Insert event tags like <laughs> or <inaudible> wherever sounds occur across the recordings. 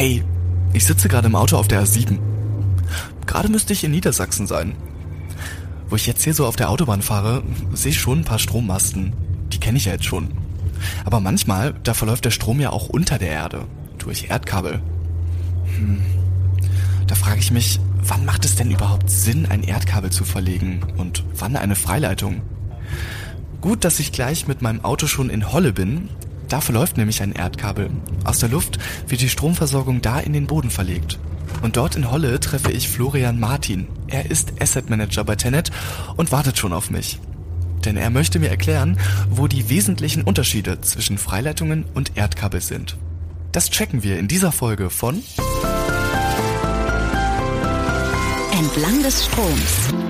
Hey, ich sitze gerade im Auto auf der A7. Gerade müsste ich in Niedersachsen sein. Wo ich jetzt hier so auf der Autobahn fahre, sehe ich schon ein paar Strommasten. Die kenne ich ja jetzt schon. Aber manchmal, da verläuft der Strom ja auch unter der Erde, durch Erdkabel. Hm. Da frage ich mich, wann macht es denn überhaupt Sinn, ein Erdkabel zu verlegen und wann eine Freileitung? Gut, dass ich gleich mit meinem Auto schon in Holle bin. Da verläuft nämlich ein Erdkabel. Aus der Luft wird die Stromversorgung da in den Boden verlegt. Und dort in Holle treffe ich Florian Martin. Er ist Asset Manager bei Tenet und wartet schon auf mich. Denn er möchte mir erklären, wo die wesentlichen Unterschiede zwischen Freileitungen und Erdkabel sind. Das checken wir in dieser Folge von Entlang des Stroms.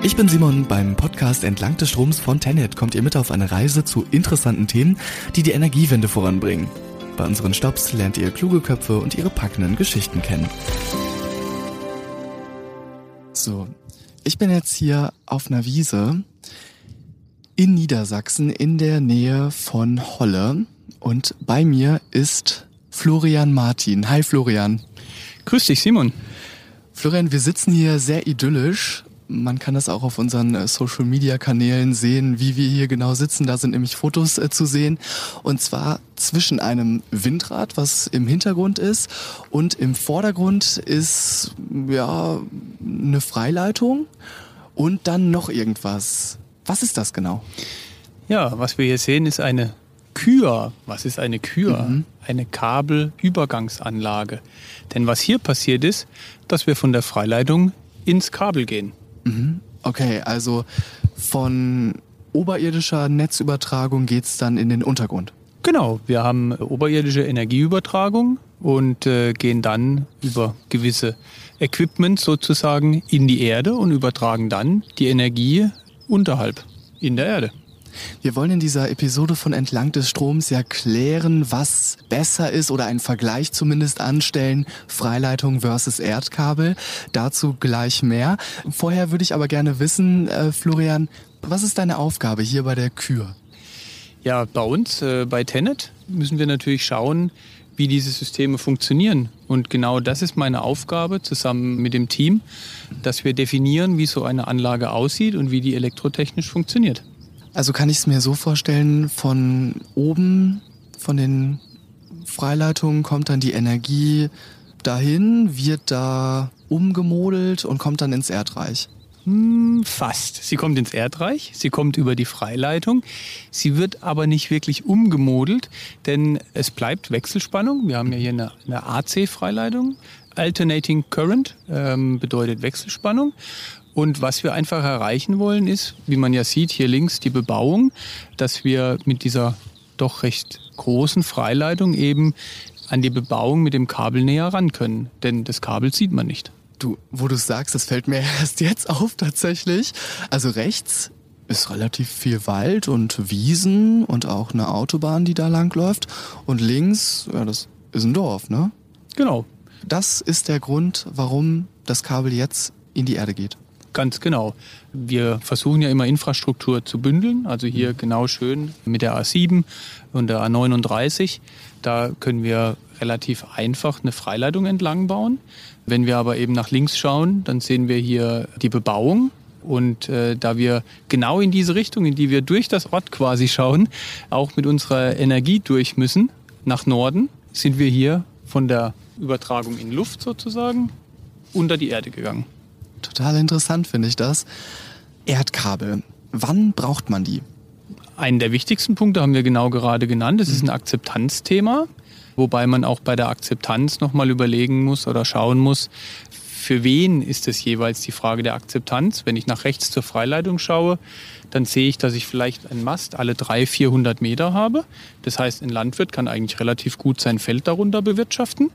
Ich bin Simon. Beim Podcast Entlang des Stroms von Tenet kommt ihr mit auf eine Reise zu interessanten Themen, die die Energiewende voranbringen. Bei unseren Stops lernt ihr kluge Köpfe und ihre packenden Geschichten kennen. So, ich bin jetzt hier auf einer Wiese in Niedersachsen in der Nähe von Holle und bei mir ist Florian Martin. Hi Florian. Grüß dich Simon. Florian, wir sitzen hier sehr idyllisch man kann das auch auf unseren äh, Social Media Kanälen sehen, wie wir hier genau sitzen. Da sind nämlich Fotos äh, zu sehen. Und zwar zwischen einem Windrad, was im Hintergrund ist, und im Vordergrund ist ja eine Freileitung und dann noch irgendwas. Was ist das genau? Ja, was wir hier sehen, ist eine Kür. Was ist eine Kür? Mhm. Eine Kabelübergangsanlage. Denn was hier passiert ist, dass wir von der Freileitung ins Kabel gehen. Mhm. Okay, also von oberirdischer Netzübertragung geht es dann in den Untergrund. Genau, wir haben oberirdische Energieübertragung und äh, gehen dann über gewisse Equipment sozusagen in die Erde und übertragen dann die Energie unterhalb in der Erde. Wir wollen in dieser Episode von Entlang des Stroms ja klären, was besser ist oder einen Vergleich zumindest anstellen, Freileitung versus Erdkabel. Dazu gleich mehr. Vorher würde ich aber gerne wissen, äh, Florian, was ist deine Aufgabe hier bei der Kür? Ja, bei uns, äh, bei Tenet, müssen wir natürlich schauen, wie diese Systeme funktionieren. Und genau das ist meine Aufgabe zusammen mit dem Team, dass wir definieren, wie so eine Anlage aussieht und wie die elektrotechnisch funktioniert. Also kann ich es mir so vorstellen, von oben, von den Freileitungen kommt dann die Energie dahin, wird da umgemodelt und kommt dann ins Erdreich. Hm, fast. Sie kommt ins Erdreich, sie kommt über die Freileitung. Sie wird aber nicht wirklich umgemodelt, denn es bleibt Wechselspannung. Wir haben ja hier eine, eine AC-Freileitung. Alternating Current ähm, bedeutet Wechselspannung. Und was wir einfach erreichen wollen, ist, wie man ja sieht, hier links die Bebauung, dass wir mit dieser doch recht großen Freileitung eben an die Bebauung mit dem Kabel näher ran können. Denn das Kabel sieht man nicht. Du, wo du sagst, das fällt mir <laughs> erst jetzt auf tatsächlich. Also rechts ist relativ viel Wald und Wiesen und auch eine Autobahn, die da lang läuft. Und links, ja, das ist ein Dorf, ne? Genau. Das ist der Grund, warum das Kabel jetzt in die Erde geht. Ganz genau. Wir versuchen ja immer Infrastruktur zu bündeln, also hier genau schön mit der A7 und der A39. Da können wir relativ einfach eine Freileitung entlang bauen. Wenn wir aber eben nach links schauen, dann sehen wir hier die Bebauung. Und äh, da wir genau in diese Richtung, in die wir durch das Ort quasi schauen, auch mit unserer Energie durch müssen, nach Norden, sind wir hier von der Übertragung in Luft sozusagen unter die Erde gegangen. Total interessant finde ich das. Erdkabel. Wann braucht man die? Einen der wichtigsten Punkte haben wir genau gerade genannt. Es ist ein Akzeptanzthema, wobei man auch bei der Akzeptanz nochmal überlegen muss oder schauen muss, für wen ist es jeweils die Frage der Akzeptanz? Wenn ich nach rechts zur Freileitung schaue, dann sehe ich, dass ich vielleicht einen Mast alle 300, 400 Meter habe. Das heißt, ein Landwirt kann eigentlich relativ gut sein Feld darunter bewirtschaften.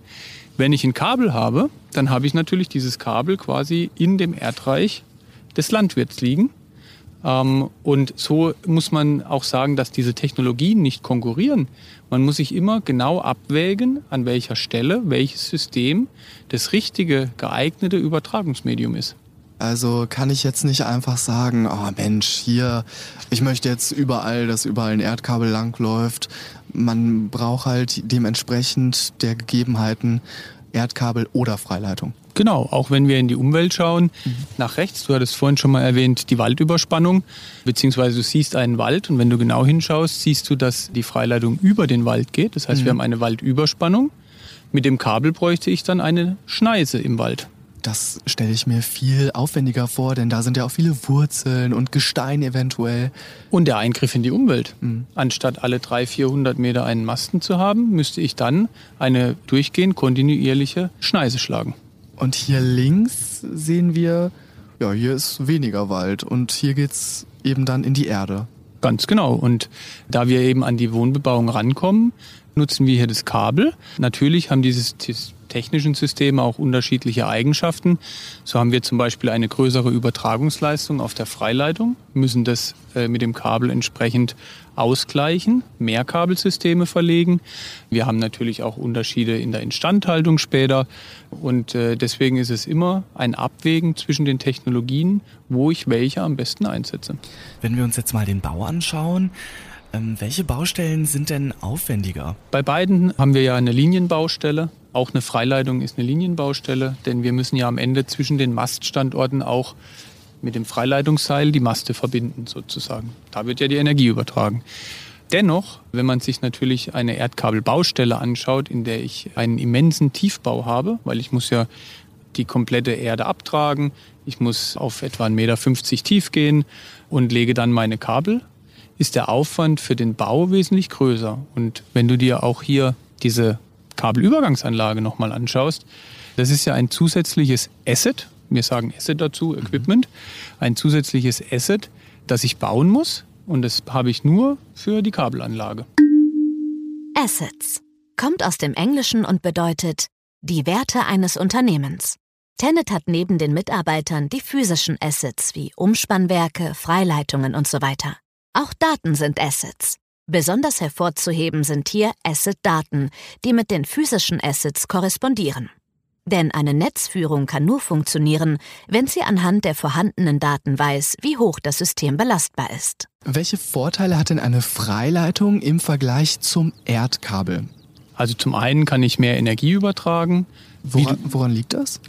Wenn ich ein Kabel habe, dann habe ich natürlich dieses Kabel quasi in dem Erdreich des Landwirts liegen. Ähm, und so muss man auch sagen, dass diese Technologien nicht konkurrieren. Man muss sich immer genau abwägen, an welcher Stelle welches System das richtige, geeignete Übertragungsmedium ist. Also kann ich jetzt nicht einfach sagen, oh Mensch, hier, ich möchte jetzt überall, dass überall ein Erdkabel langläuft. Man braucht halt dementsprechend der Gegebenheiten Erdkabel oder Freileitung. Genau, auch wenn wir in die Umwelt schauen, mhm. nach rechts, du hattest vorhin schon mal erwähnt, die Waldüberspannung, beziehungsweise du siehst einen Wald und wenn du genau hinschaust, siehst du, dass die Freileitung über den Wald geht. Das heißt, mhm. wir haben eine Waldüberspannung. Mit dem Kabel bräuchte ich dann eine Schneise im Wald. Das stelle ich mir viel aufwendiger vor, denn da sind ja auch viele Wurzeln und Gestein eventuell. Und der Eingriff in die Umwelt. Mhm. Anstatt alle 300, 400 Meter einen Masten zu haben, müsste ich dann eine durchgehend kontinuierliche Schneise schlagen. Und hier links sehen wir, ja, hier ist weniger Wald und hier geht es eben dann in die Erde. Ganz genau. Und da wir eben an die Wohnbebauung rankommen, nutzen wir hier das Kabel. Natürlich haben dieses technischen Systeme auch unterschiedliche Eigenschaften. So haben wir zum Beispiel eine größere Übertragungsleistung auf der Freileitung, müssen das äh, mit dem Kabel entsprechend ausgleichen, mehr Kabelsysteme verlegen. Wir haben natürlich auch Unterschiede in der Instandhaltung später und äh, deswegen ist es immer ein Abwägen zwischen den Technologien, wo ich welche am besten einsetze. Wenn wir uns jetzt mal den Bau anschauen, ähm, welche Baustellen sind denn aufwendiger? Bei beiden haben wir ja eine Linienbaustelle. Auch eine Freileitung ist eine Linienbaustelle, denn wir müssen ja am Ende zwischen den Maststandorten auch mit dem Freileitungsseil die Maste verbinden sozusagen. Da wird ja die Energie übertragen. Dennoch, wenn man sich natürlich eine Erdkabelbaustelle anschaut, in der ich einen immensen Tiefbau habe, weil ich muss ja die komplette Erde abtragen, ich muss auf etwa 1,50 Meter tief gehen und lege dann meine Kabel, ist der Aufwand für den Bau wesentlich größer. Und wenn du dir auch hier diese Kabelübergangsanlage nochmal anschaust, das ist ja ein zusätzliches Asset, wir sagen Asset dazu, Equipment, ein zusätzliches Asset, das ich bauen muss und das habe ich nur für die Kabelanlage. Assets kommt aus dem Englischen und bedeutet die Werte eines Unternehmens. Tenet hat neben den Mitarbeitern die physischen Assets wie Umspannwerke, Freileitungen und so weiter. Auch Daten sind Assets. Besonders hervorzuheben sind hier Asset-Daten, die mit den physischen Assets korrespondieren. Denn eine Netzführung kann nur funktionieren, wenn sie anhand der vorhandenen Daten weiß, wie hoch das System belastbar ist. Welche Vorteile hat denn eine Freileitung im Vergleich zum Erdkabel? Also zum einen kann ich mehr Energie übertragen. Woran, woran liegt das?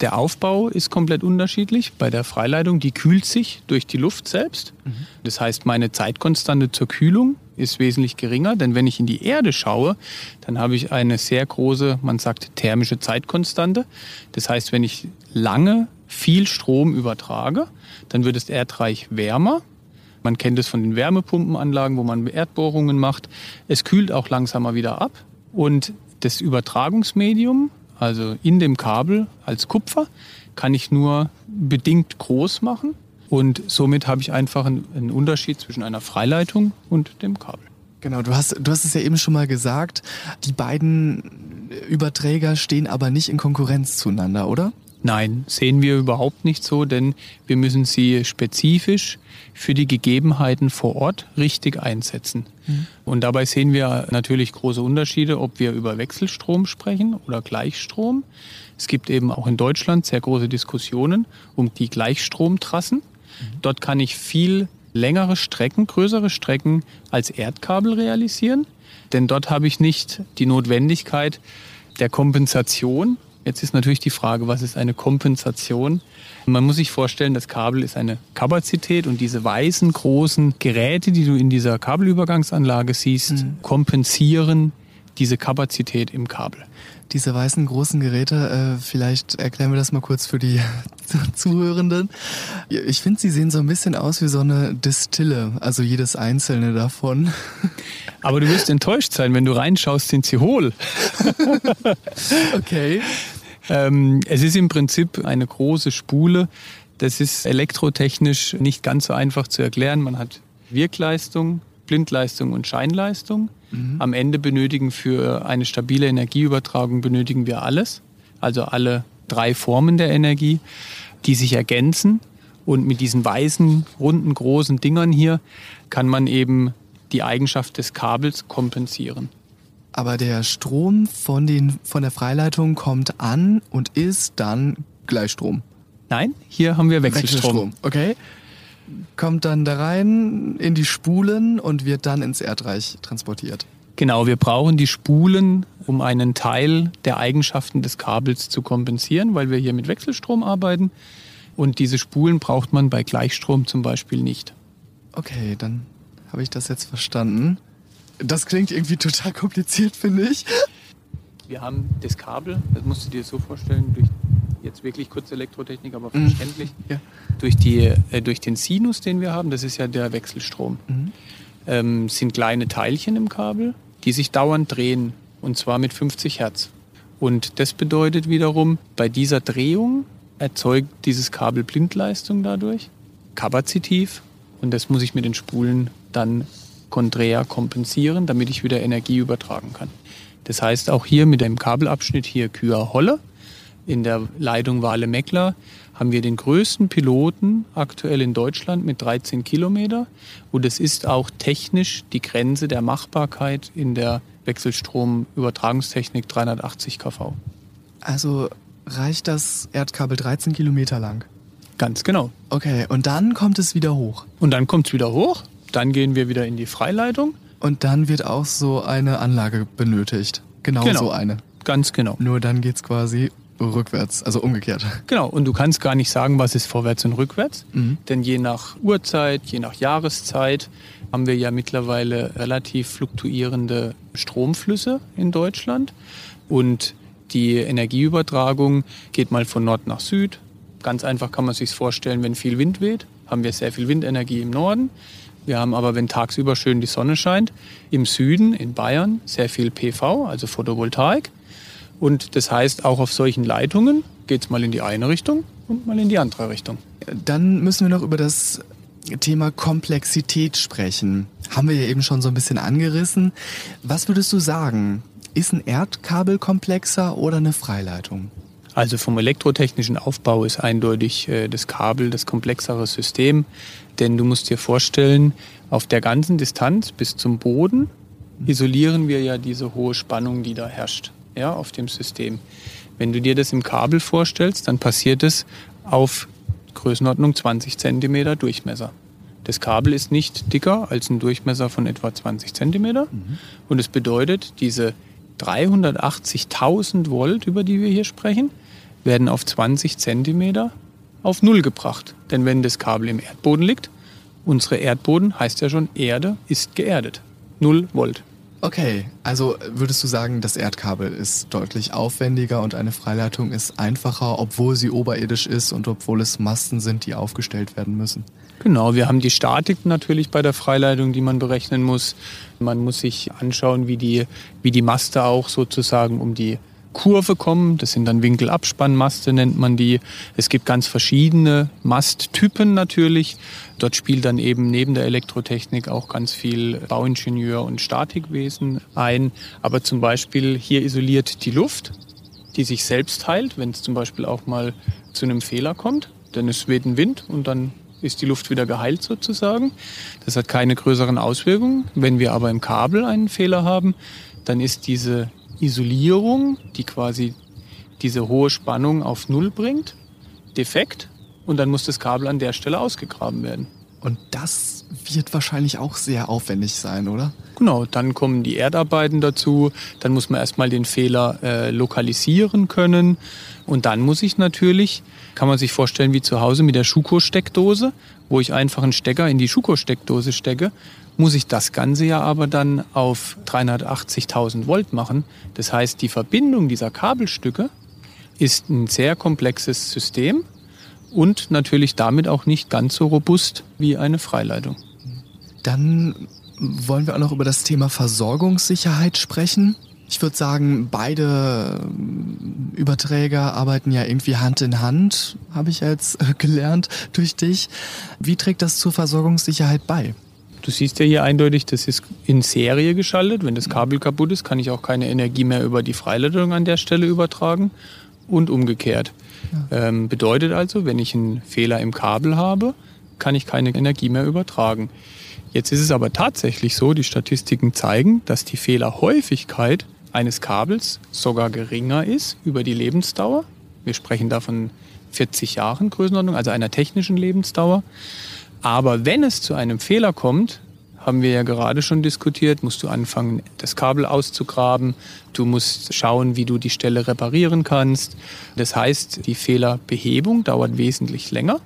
Der Aufbau ist komplett unterschiedlich. Bei der Freileitung, die kühlt sich durch die Luft selbst. Mhm. Das heißt, meine Zeitkonstante zur Kühlung ist wesentlich geringer, denn wenn ich in die Erde schaue, dann habe ich eine sehr große, man sagt, thermische Zeitkonstante. Das heißt, wenn ich lange viel Strom übertrage, dann wird das Erdreich wärmer. Man kennt es von den Wärmepumpenanlagen, wo man Erdbohrungen macht. Es kühlt auch langsamer wieder ab und das Übertragungsmedium, also in dem Kabel als Kupfer, kann ich nur bedingt groß machen. Und somit habe ich einfach einen, Unterschied zwischen einer Freileitung und dem Kabel. Genau, du hast, du hast es ja eben schon mal gesagt, die beiden Überträger stehen aber nicht in Konkurrenz zueinander, oder? Nein, sehen wir überhaupt nicht so, denn wir müssen sie spezifisch für die Gegebenheiten vor Ort richtig einsetzen. Mhm. Und dabei sehen wir natürlich große Unterschiede, ob wir über Wechselstrom sprechen oder Gleichstrom. Es gibt eben auch in Deutschland sehr große Diskussionen um die Gleichstromtrassen. Dort kann ich viel längere Strecken, größere Strecken als Erdkabel realisieren, denn dort habe ich nicht die Notwendigkeit der Kompensation. Jetzt ist natürlich die Frage, was ist eine Kompensation? Man muss sich vorstellen, das Kabel ist eine Kapazität und diese weißen großen Geräte, die du in dieser Kabelübergangsanlage siehst, mhm. kompensieren diese Kapazität im Kabel diese weißen großen Geräte, äh, vielleicht erklären wir das mal kurz für die <laughs> Zuhörenden. Ich finde, sie sehen so ein bisschen aus wie so eine Distille, also jedes einzelne davon. <laughs> Aber du wirst enttäuscht sein, wenn du reinschaust, sind sie hohl. <laughs> okay. Ähm, es ist im Prinzip eine große Spule. Das ist elektrotechnisch nicht ganz so einfach zu erklären. Man hat Wirkleistung, Blindleistung und Scheinleistung. Mhm. Am Ende benötigen für eine stabile Energieübertragung benötigen wir alles, also alle drei Formen der Energie, die sich ergänzen. Und mit diesen weißen, runden, großen Dingern hier kann man eben die Eigenschaft des Kabels kompensieren. Aber der Strom von, den, von der Freileitung kommt an und ist dann Gleichstrom. Nein, hier haben wir Wechselstrom. Wechselstrom. Okay. Kommt dann da rein in die Spulen und wird dann ins Erdreich transportiert. Genau, wir brauchen die Spulen, um einen Teil der Eigenschaften des Kabels zu kompensieren, weil wir hier mit Wechselstrom arbeiten. Und diese Spulen braucht man bei Gleichstrom zum Beispiel nicht. Okay, dann habe ich das jetzt verstanden. Das klingt irgendwie total kompliziert, finde ich. Wir haben das Kabel, das musst du dir so vorstellen, durch jetzt wirklich kurz Elektrotechnik, aber mhm. verständlich, ja. durch, die, äh, durch den Sinus, den wir haben, das ist ja der Wechselstrom, mhm. ähm, sind kleine Teilchen im Kabel, die sich dauernd drehen und zwar mit 50 Hertz. Und das bedeutet wiederum, bei dieser Drehung erzeugt dieses Kabel Blindleistung dadurch, kapazitiv und das muss ich mit den Spulen dann konträr kompensieren, damit ich wieder Energie übertragen kann. Das heißt, auch hier mit dem Kabelabschnitt hier Kühr-Holle in der Leitung Wale-Meckler haben wir den größten Piloten aktuell in Deutschland mit 13 Kilometer. Und es ist auch technisch die Grenze der Machbarkeit in der Wechselstromübertragungstechnik 380 kV. Also reicht das Erdkabel 13 Kilometer lang? Ganz genau. Okay, und dann kommt es wieder hoch. Und dann kommt es wieder hoch, dann gehen wir wieder in die Freileitung. Und dann wird auch so eine Anlage benötigt. Genau, genau. so eine. Ganz genau. Nur dann geht es quasi rückwärts, also umgekehrt. Genau, und du kannst gar nicht sagen, was ist vorwärts und rückwärts. Mhm. Denn je nach Uhrzeit, je nach Jahreszeit haben wir ja mittlerweile relativ fluktuierende Stromflüsse in Deutschland. Und die Energieübertragung geht mal von Nord nach Süd, Ganz einfach kann man sich vorstellen, wenn viel Wind weht, haben wir sehr viel Windenergie im Norden. Wir haben aber, wenn tagsüber schön die Sonne scheint, im Süden, in Bayern, sehr viel PV, also Photovoltaik. Und das heißt, auch auf solchen Leitungen geht es mal in die eine Richtung und mal in die andere Richtung. Dann müssen wir noch über das Thema Komplexität sprechen. Haben wir ja eben schon so ein bisschen angerissen. Was würdest du sagen? Ist ein Erdkabel komplexer oder eine Freileitung? Also vom elektrotechnischen Aufbau ist eindeutig äh, das Kabel das komplexere System, denn du musst dir vorstellen, auf der ganzen Distanz bis zum Boden isolieren wir ja diese hohe Spannung, die da herrscht, ja, auf dem System. Wenn du dir das im Kabel vorstellst, dann passiert es auf Größenordnung 20 cm Durchmesser. Das Kabel ist nicht dicker als ein Durchmesser von etwa 20 cm mhm. und es bedeutet, diese 380.000 Volt, über die wir hier sprechen, werden auf 20 Zentimeter auf Null gebracht. Denn wenn das Kabel im Erdboden liegt, unsere Erdboden heißt ja schon Erde ist geerdet. Null Volt. Okay, also würdest du sagen, das Erdkabel ist deutlich aufwendiger und eine Freileitung ist einfacher, obwohl sie oberirdisch ist und obwohl es Masten sind, die aufgestellt werden müssen? Genau, wir haben die Statik natürlich bei der Freileitung, die man berechnen muss. Man muss sich anschauen, wie die, wie die Maste auch sozusagen um die Kurve kommen. Das sind dann Winkelabspannmaste, nennt man die. Es gibt ganz verschiedene Masttypen natürlich. Dort spielt dann eben neben der Elektrotechnik auch ganz viel Bauingenieur und Statikwesen ein. Aber zum Beispiel hier isoliert die Luft, die sich selbst heilt, wenn es zum Beispiel auch mal zu einem Fehler kommt. Denn es weht ein Wind und dann ist die Luft wieder geheilt sozusagen. Das hat keine größeren Auswirkungen. Wenn wir aber im Kabel einen Fehler haben, dann ist diese Isolierung, die quasi diese hohe Spannung auf Null bringt, defekt und dann muss das Kabel an der Stelle ausgegraben werden. Und das wird wahrscheinlich auch sehr aufwendig sein, oder? Genau, dann kommen die Erdarbeiten dazu, dann muss man erstmal den Fehler äh, lokalisieren können und dann muss ich natürlich, kann man sich vorstellen wie zu Hause mit der Schuko-Steckdose, wo ich einfach einen Stecker in die Schuko-Steckdose stecke muss ich das Ganze ja aber dann auf 380.000 Volt machen. Das heißt, die Verbindung dieser Kabelstücke ist ein sehr komplexes System und natürlich damit auch nicht ganz so robust wie eine Freileitung. Dann wollen wir auch noch über das Thema Versorgungssicherheit sprechen. Ich würde sagen, beide Überträger arbeiten ja irgendwie Hand in Hand, habe ich jetzt <laughs> gelernt durch dich. Wie trägt das zur Versorgungssicherheit bei? Du siehst ja hier eindeutig, das ist in Serie geschaltet. Wenn das Kabel kaputt ist, kann ich auch keine Energie mehr über die Freileitung an der Stelle übertragen und umgekehrt. Ja. Ähm, bedeutet also, wenn ich einen Fehler im Kabel habe, kann ich keine Energie mehr übertragen. Jetzt ist es aber tatsächlich so, die Statistiken zeigen, dass die Fehlerhäufigkeit eines Kabels sogar geringer ist über die Lebensdauer. Wir sprechen davon 40 Jahren Größenordnung, also einer technischen Lebensdauer. Aber wenn es zu einem Fehler kommt, haben wir ja gerade schon diskutiert, musst du anfangen, das Kabel auszugraben. Du musst schauen, wie du die Stelle reparieren kannst. Das heißt, die Fehlerbehebung dauert wesentlich länger.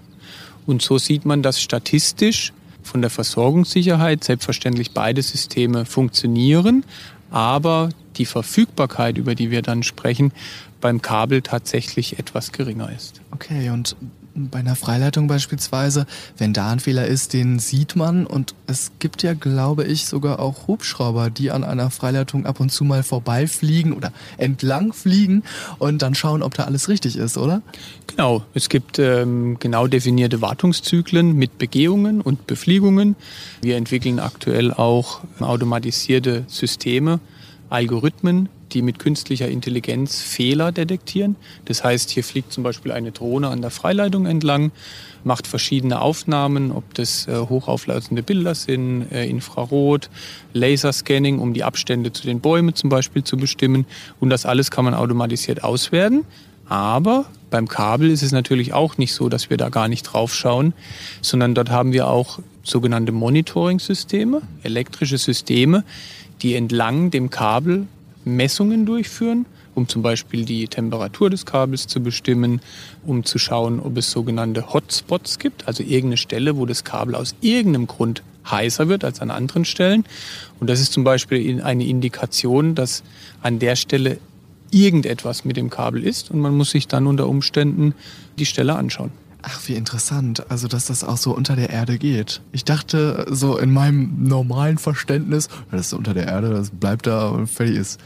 Und so sieht man, dass statistisch von der Versorgungssicherheit selbstverständlich beide Systeme funktionieren, aber die Verfügbarkeit, über die wir dann sprechen, beim Kabel tatsächlich etwas geringer ist. Okay, und bei einer Freileitung beispielsweise, wenn da ein Fehler ist, den sieht man und es gibt ja, glaube ich, sogar auch Hubschrauber, die an einer Freileitung ab und zu mal vorbeifliegen oder entlang fliegen und dann schauen, ob da alles richtig ist, oder? Genau, es gibt ähm, genau definierte Wartungszyklen mit Begehungen und Befliegungen. Wir entwickeln aktuell auch automatisierte Systeme, Algorithmen, die mit künstlicher Intelligenz Fehler detektieren. Das heißt, hier fliegt zum Beispiel eine Drohne an der Freileitung entlang, macht verschiedene Aufnahmen, ob das äh, hochauflösende Bilder sind, äh, Infrarot, Laserscanning, um die Abstände zu den Bäumen zum Beispiel zu bestimmen. Und das alles kann man automatisiert auswerten. Aber beim Kabel ist es natürlich auch nicht so, dass wir da gar nicht drauf schauen, sondern dort haben wir auch sogenannte Monitoring-Systeme, elektrische Systeme, die entlang dem Kabel Messungen durchführen, um zum Beispiel die Temperatur des Kabels zu bestimmen, um zu schauen, ob es sogenannte Hotspots gibt, also irgendeine Stelle, wo das Kabel aus irgendeinem Grund heißer wird als an anderen Stellen. Und das ist zum Beispiel eine Indikation, dass an der Stelle irgendetwas mit dem Kabel ist und man muss sich dann unter Umständen die Stelle anschauen. Ach, wie interessant. Also, dass das auch so unter der Erde geht. Ich dachte, so in meinem normalen Verständnis, das ist unter der Erde, das bleibt da und fertig ist.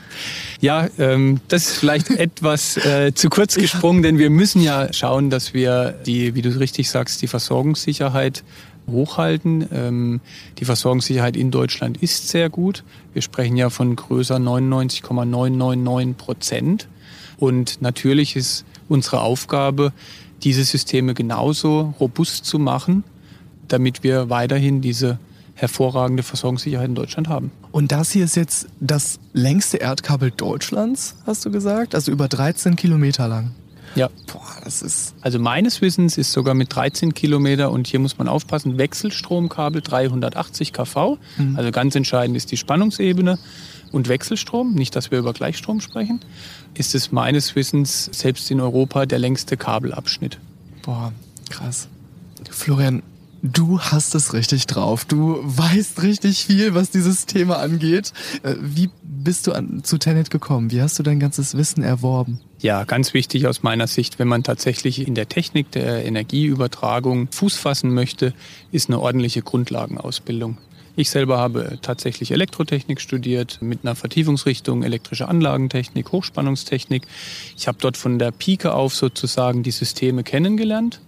Ja, ähm, das ist vielleicht <laughs> etwas äh, zu kurz gesprungen, denn wir müssen ja schauen, dass wir die, wie du richtig sagst, die Versorgungssicherheit hochhalten. Ähm, die Versorgungssicherheit in Deutschland ist sehr gut. Wir sprechen ja von größer 99,999 Prozent. Und natürlich ist unsere Aufgabe, diese Systeme genauso robust zu machen, damit wir weiterhin diese hervorragende Versorgungssicherheit in Deutschland haben. Und das hier ist jetzt das längste Erdkabel Deutschlands, hast du gesagt? Also über 13 Kilometer lang. Ja. Boah, das ist. Also meines Wissens ist sogar mit 13 Kilometer und hier muss man aufpassen, Wechselstromkabel 380 kV. Mhm. Also ganz entscheidend ist die Spannungsebene und Wechselstrom, nicht, dass wir über Gleichstrom sprechen, ist es meines Wissens selbst in Europa der längste Kabelabschnitt. Boah, krass. Florian, du hast es richtig drauf. Du weißt richtig viel, was dieses Thema angeht. Äh, wie bist du an, zu Tenet gekommen? Wie hast du dein ganzes Wissen erworben? Ja, ganz wichtig aus meiner Sicht, wenn man tatsächlich in der Technik der Energieübertragung Fuß fassen möchte, ist eine ordentliche Grundlagenausbildung. Ich selber habe tatsächlich Elektrotechnik studiert mit einer Vertiefungsrichtung elektrische Anlagentechnik, Hochspannungstechnik. Ich habe dort von der Pike auf sozusagen die Systeme kennengelernt.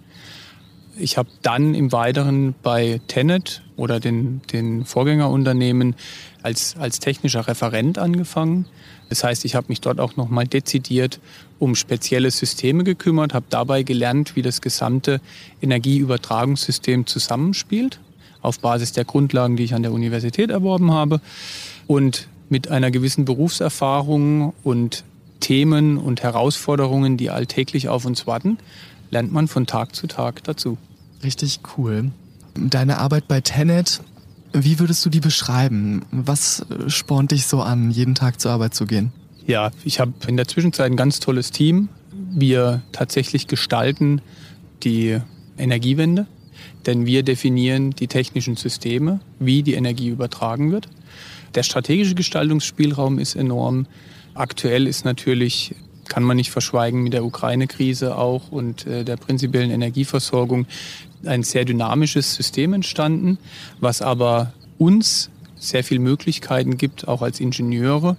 Ich habe dann im Weiteren bei Tenet oder den, den Vorgängerunternehmen als, als technischer Referent angefangen. Das heißt, ich habe mich dort auch nochmal dezidiert um spezielle Systeme gekümmert, habe dabei gelernt, wie das gesamte Energieübertragungssystem zusammenspielt auf Basis der Grundlagen, die ich an der Universität erworben habe. Und mit einer gewissen Berufserfahrung und Themen und Herausforderungen, die alltäglich auf uns warten, lernt man von Tag zu Tag dazu. Richtig cool. Deine Arbeit bei Tenet, wie würdest du die beschreiben? Was spornt dich so an, jeden Tag zur Arbeit zu gehen? Ja, ich habe in der Zwischenzeit ein ganz tolles Team. Wir tatsächlich gestalten die Energiewende denn wir definieren die technischen Systeme, wie die Energie übertragen wird. Der strategische Gestaltungsspielraum ist enorm. Aktuell ist natürlich, kann man nicht verschweigen, mit der Ukraine-Krise auch und äh, der prinzipiellen Energieversorgung ein sehr dynamisches System entstanden, was aber uns sehr viele Möglichkeiten gibt, auch als Ingenieure,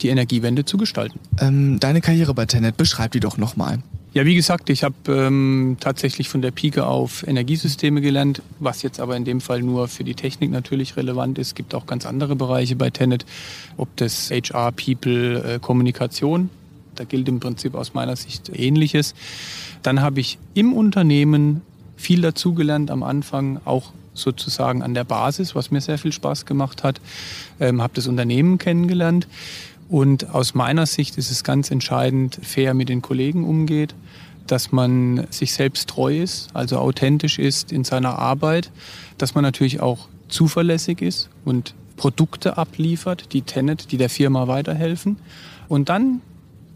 die Energiewende zu gestalten. Ähm, deine Karriere bei Tenet, beschreib die doch nochmal. Ja, wie gesagt, ich habe ähm, tatsächlich von der Pike auf Energiesysteme gelernt, was jetzt aber in dem Fall nur für die Technik natürlich relevant ist. Es gibt auch ganz andere Bereiche bei Tenet, ob das HR, People, äh, Kommunikation. Da gilt im Prinzip aus meiner Sicht Ähnliches. Dann habe ich im Unternehmen viel dazugelernt am Anfang, auch sozusagen an der Basis, was mir sehr viel Spaß gemacht hat. Ähm, habe das Unternehmen kennengelernt. Und aus meiner Sicht ist es ganz entscheidend, fair mit den Kollegen umgeht, dass man sich selbst treu ist, also authentisch ist in seiner Arbeit, dass man natürlich auch zuverlässig ist und Produkte abliefert, die Tenet, die der Firma weiterhelfen. Und dann,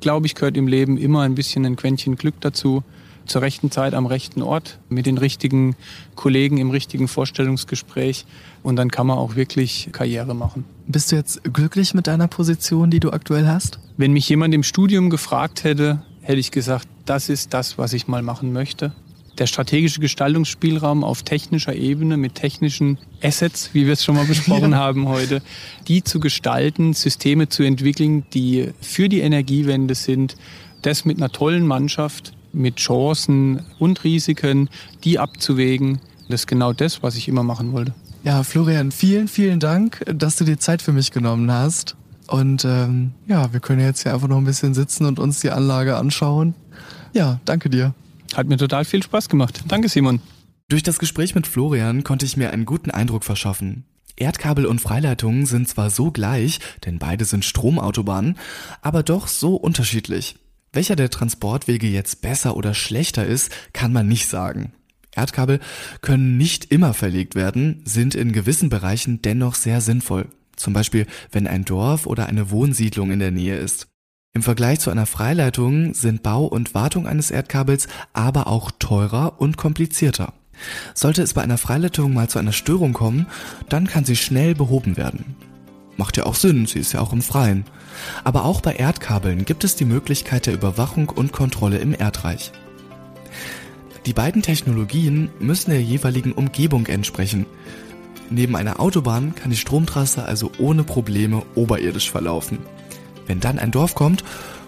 glaube ich, gehört im Leben immer ein bisschen ein Quäntchen Glück dazu, zur rechten Zeit am rechten Ort, mit den richtigen Kollegen im richtigen Vorstellungsgespräch. Und dann kann man auch wirklich Karriere machen. Bist du jetzt glücklich mit deiner Position, die du aktuell hast? Wenn mich jemand im Studium gefragt hätte, hätte ich gesagt, das ist das, was ich mal machen möchte der strategische Gestaltungsspielraum auf technischer Ebene mit technischen Assets, wie wir es schon mal <laughs> besprochen ja. haben heute, die zu gestalten, Systeme zu entwickeln, die für die Energiewende sind, das mit einer tollen Mannschaft, mit Chancen und Risiken, die abzuwägen. Das ist genau das, was ich immer machen wollte. Ja, Florian, vielen, vielen Dank, dass du dir Zeit für mich genommen hast. Und ähm, ja, wir können jetzt hier einfach noch ein bisschen sitzen und uns die Anlage anschauen. Ja, danke dir. Hat mir total viel Spaß gemacht. Danke, Simon. Durch das Gespräch mit Florian konnte ich mir einen guten Eindruck verschaffen. Erdkabel und Freileitungen sind zwar so gleich, denn beide sind Stromautobahnen, aber doch so unterschiedlich. Welcher der Transportwege jetzt besser oder schlechter ist, kann man nicht sagen. Erdkabel können nicht immer verlegt werden, sind in gewissen Bereichen dennoch sehr sinnvoll. Zum Beispiel, wenn ein Dorf oder eine Wohnsiedlung in der Nähe ist. Im Vergleich zu einer Freileitung sind Bau und Wartung eines Erdkabels aber auch teurer und komplizierter. Sollte es bei einer Freileitung mal zu einer Störung kommen, dann kann sie schnell behoben werden. Macht ja auch Sinn, sie ist ja auch im Freien. Aber auch bei Erdkabeln gibt es die Möglichkeit der Überwachung und Kontrolle im Erdreich. Die beiden Technologien müssen der jeweiligen Umgebung entsprechen. Neben einer Autobahn kann die Stromtrasse also ohne Probleme oberirdisch verlaufen. Wenn dann ein Dorf kommt,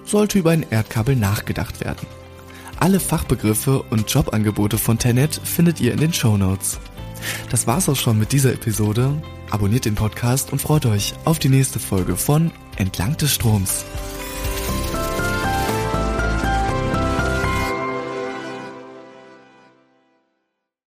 sollte über ein Erdkabel nachgedacht werden. Alle Fachbegriffe und Jobangebote von Tenet findet ihr in den Show Notes. Das war's auch schon mit dieser Episode. Abonniert den Podcast und freut euch auf die nächste Folge von Entlang des Stroms.